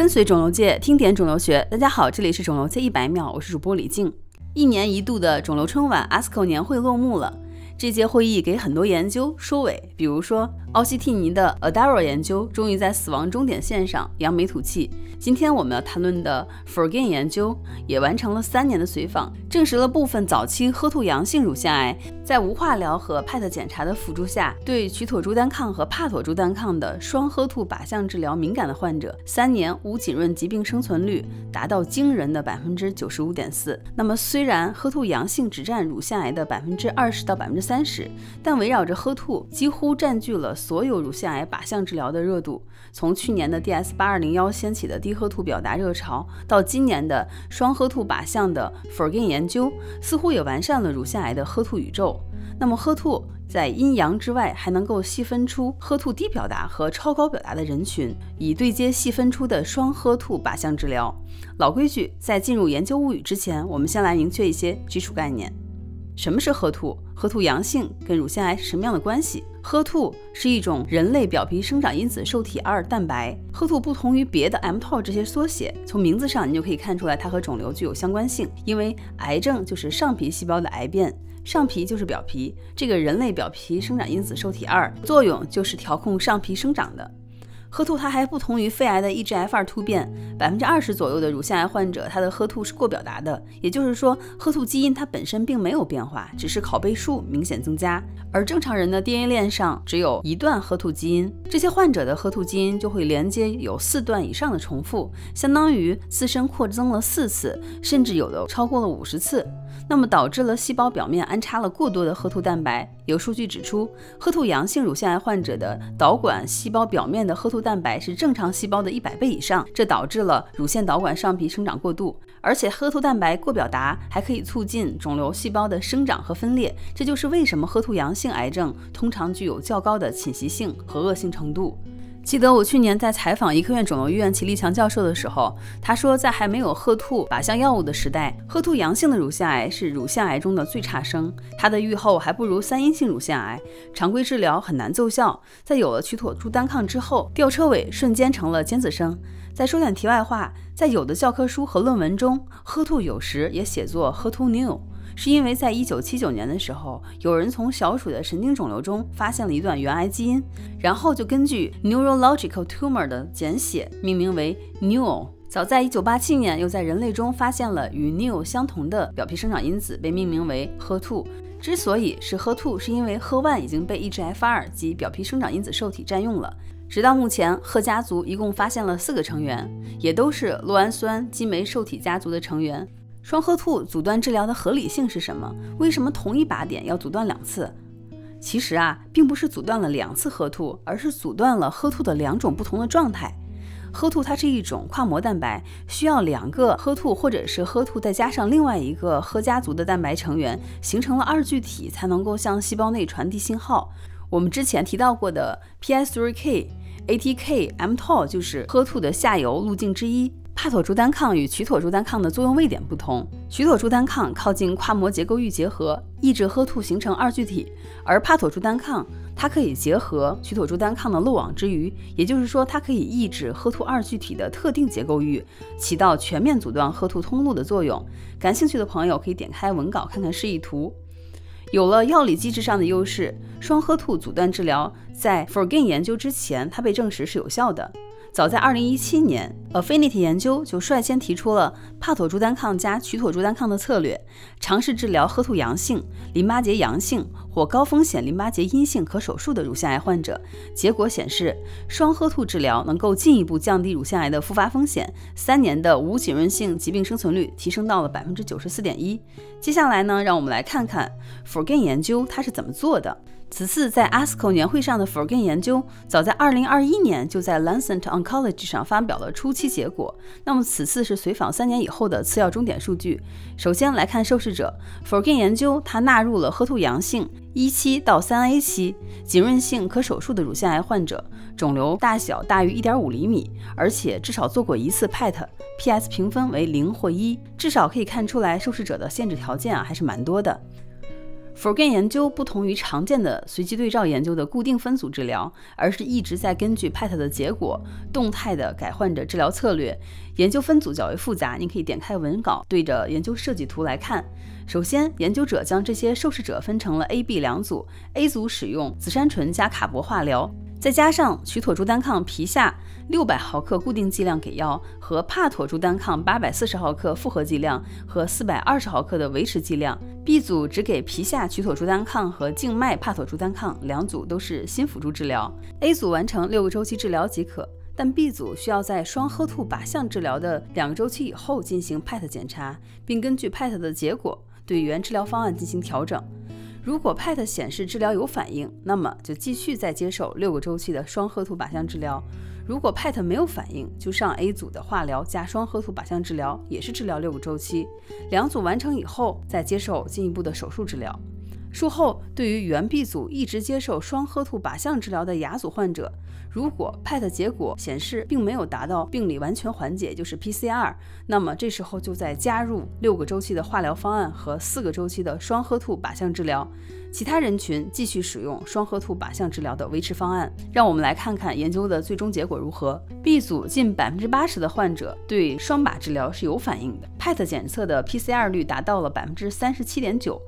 跟随肿瘤界，听点肿瘤学。大家好，这里是肿瘤界一百秒，我是主播李静。一年一度的肿瘤春晚 ASCO 年会落幕了。这届会议给很多研究收尾，比如说奥西替尼的 ADARO 研究终于在死亡终点线上扬眉吐气。今天我们要谈论的 Forgin 研究也完成了三年的随访，证实了部分早期 HER2 阳性乳腺癌在无化疗和 PET 检查的辅助下，对曲妥珠单抗和帕妥珠单抗的双 HER2 靶向治疗敏感的患者，三年无浸润疾病生存率达到惊人的百分之九十五点四。那么虽然 HER2 阳性只占乳腺癌的百分之二十到百分之三十，但围绕着 HER2 几乎占据了所有乳腺癌靶向治疗的热度。从去年的 DS 八二零幺掀起的低 HER2 表达热潮，到今年的双 HER2 靶向的 FORGAIN 研究，似乎也完善了乳腺癌的 HER2 宇宙。那么 HER2 在阴阳之外，还能够细分出 HER2 低表达和超高表达的人群，以对接细分出的双 HER2 靶向治疗。老规矩，在进入研究物语之前，我们先来明确一些基础概念。什么是 HER2？HER2 阳性跟乳腺癌是什么样的关系？HER2 是一种人类表皮生长因子受体二蛋白。HER2 不同于别的 mTOR 这些缩写，从名字上你就可以看出来它和肿瘤具有相关性，因为癌症就是上皮细胞的癌变，上皮就是表皮，这个人类表皮生长因子受体二作用就是调控上皮生长的。HER2 它还不同于肺癌的 EGFR 突变，百分之二十左右的乳腺癌患者，它的 HER2 是过表达的，也就是说，HER2 基因它本身并没有变化，只是拷贝数明显增加。而正常人的 DNA 链上只有一段 HER2 基因，这些患者的 HER2 基因就会连接有四段以上的重复，相当于自身扩增了四次，甚至有的超过了五十次。那么导致了细胞表面安插了过多的 HER2 蛋白。有数据指出，HER2 阳性乳腺癌患者的导管细胞表面的 HER2 蛋白是正常细胞的一百倍以上，这导致了乳腺导管上皮生长过度。而且 HER2 蛋白过表达还可以促进肿瘤细胞的生长和分裂，这就是为什么 HER2 阳性癌症通常具有较高的侵袭性和恶性程度。记得我去年在采访医科院肿瘤医院齐立强教授的时候，他说，在还没有赫兔靶向药物的时代，赫兔阳性的乳腺癌是乳腺癌中的最差生，它的预后还不如三阴性乳腺癌，常规治疗很难奏效。在有了曲妥珠单抗之后，吊车尾瞬间成了尖子生。再说点题外话，在有的教科书和论文中，赫兔有时也写作赫兔 new。是因为在一九七九年的时候，有人从小鼠的神经肿瘤中发现了一段原癌基因，然后就根据 neurological tumor 的简写命名为 Neo。早在一九八七年，又在人类中发现了与 Neo 相同的表皮生长因子，被命名为 HER2。之所以是 HER2，是因为 HER1 已经被 EGFR 及表皮生长因子受体占用了。直到目前贺家族一共发现了四个成员，也都是酪氨酸激酶受体家族的成员。双核兔阻断治疗的合理性是什么？为什么同一靶点要阻断两次？其实啊，并不是阻断了两次核兔，而是阻断了核兔的两种不同的状态。核兔它是一种跨膜蛋白，需要两个核兔或者是核兔再加上另外一个核家族的蛋白成员，形成了二聚体，才能够向细胞内传递信号。我们之前提到过的 PI3K、ATK、mTOR 就是核兔的下游路径之一。帕妥珠单抗与曲妥珠单抗的作用位点不同，曲妥珠单抗靠近跨膜结构域结合，抑制喝吐形成二聚体，而帕妥珠单抗它可以结合曲妥珠单抗的漏网之鱼，也就是说它可以抑制喝吐二聚体的特定结构域，起到全面阻断喝吐通路的作用。感兴趣的朋友可以点开文稿看看示意图。有了药理机制上的优势，双 HER2 阻断治疗在 FORGAIN 研究之前，它被证实是有效的。早在2017年，Affinity 研究就率先提出了帕妥珠单抗加曲妥珠单抗的策略，尝试治疗 HER2 阳性、淋巴结阳性或高风险淋巴结阴性可手术的乳腺癌患者。结果显示，双 HER2 治疗能够进一步降低乳腺癌的复发风险，三年的无浸润性疾病生存率提升到了百分之九十四点一。接下来呢，让我们来看看 FORGAIN 研究它是怎么做的。此次在 ASCO 年会上的 f o r g a n 研究，早在2021年就在 Lancet Oncology 上发表了初期结果。那么此次是随访三年以后的次要终点数据。首先来看受试者 f o r g a n 研究它纳入了 HER2 阳性一期到三 A 期浸润性可手术的乳腺癌患者，肿瘤大小大于1.5厘米，而且至少做过一次 PET，PS 评分为零或一，至少可以看出来受试者的限制条件啊还是蛮多的。Forgen 研究不同于常见的随机对照研究的固定分组治疗，而是一直在根据 PET 的结果动态的改患者治疗策略。研究分组较为复杂，你可以点开文稿，对着研究设计图来看。首先，研究者将这些受试者分成了 A、B 两组，A 组使用紫杉醇加卡铂化疗。再加上曲妥珠单抗皮下六百毫克固定剂量给药和帕妥珠单抗八百四十毫克复合剂量和四百二十毫克的维持剂量。B 组只给皮下曲妥珠单抗和静脉帕妥珠单抗，两组都是新辅助治疗。A 组完成六个周期治疗即可，但 B 组需要在双赫兔靶向治疗的两个周期以后进行 PET 检查，并根据 PET 的结果对原治疗方案进行调整。如果 PET 显示治疗有反应，那么就继续再接受六个周期的双核图靶向治疗；如果 PET 没有反应，就上 A 组的化疗加双核图靶向治疗，也是治疗六个周期。两组完成以后，再接受进一步的手术治疗。术后，对于原 B 组一直接受双赫兔靶向治疗的亚组患者，如果 PET 结果显示并没有达到病理完全缓解，就是 PCR，那么这时候就再加入六个周期的化疗方案和四个周期的双赫兔靶向治疗。其他人群继续使用双赫兔靶向治疗的维持方案。让我们来看看研究的最终结果如何。B 组近百分之八十的患者对双靶治疗是有反应的，PET 检测的 PCR 率达到了百分之三十七点九。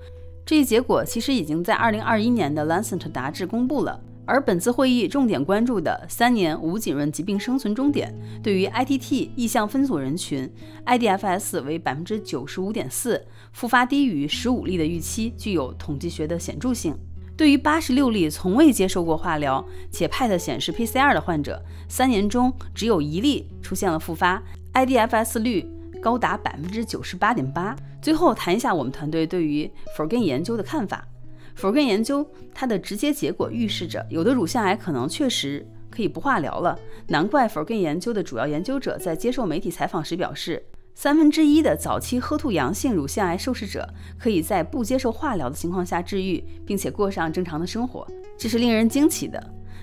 这一结果其实已经在二零二一年的《Lancet》杂志公布了。而本次会议重点关注的三年无浸润疾病生存终点，对于 ITT 意向分组人群，IDFS 为百分之九十五点四，复发低于十五例的预期，具有统计学的显著性。对于八十六例从未接受过化疗且 PET 显示 PCR 的患者，三年中只有一例出现了复发，IDFS 率高达百分之九十八点八。最后谈一下我们团队对于 Forgen 研究的看法。Forgen 研究它的直接结果预示着，有的乳腺癌可能确实可以不化疗了。难怪 Forgen 研究的主要研究者在接受媒体采访时表示，三分之一的早期 HER2 阳性乳腺癌受试者可以在不接受化疗的情况下治愈，并且过上正常的生活，这是令人惊奇的。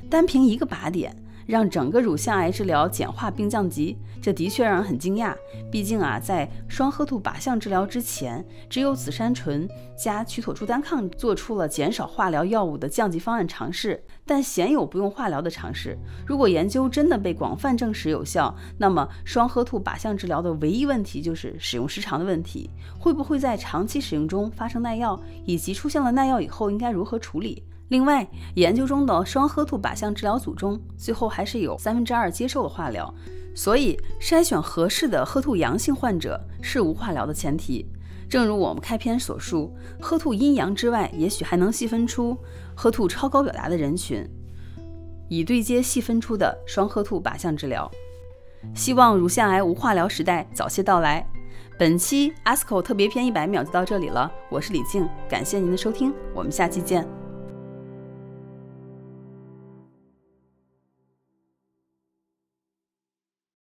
单凭一个靶点。让整个乳腺癌治疗简化并降级，这的确让人很惊讶。毕竟啊，在双赫兔靶向治疗之前，只有紫杉醇加曲妥珠单抗做出了减少化疗药物的降级方案尝试，但鲜有不用化疗的尝试。如果研究真的被广泛证实有效，那么双赫兔靶向治疗的唯一问题就是使用时长的问题，会不会在长期使用中发生耐药，以及出现了耐药以后应该如何处理？另外，研究中的双赫兔靶向治疗组中，最后还是有三分之二接受了化疗，所以筛选合适的赫兔阳性患者是无化疗的前提。正如我们开篇所述，赫兔阴阳之外，也许还能细分出赫兔超高表达的人群，以对接细分出的双赫兔靶向治疗。希望乳腺癌无化疗时代早些到来。本期 ASCO 特别篇一百秒就到这里了，我是李静，感谢您的收听，我们下期见。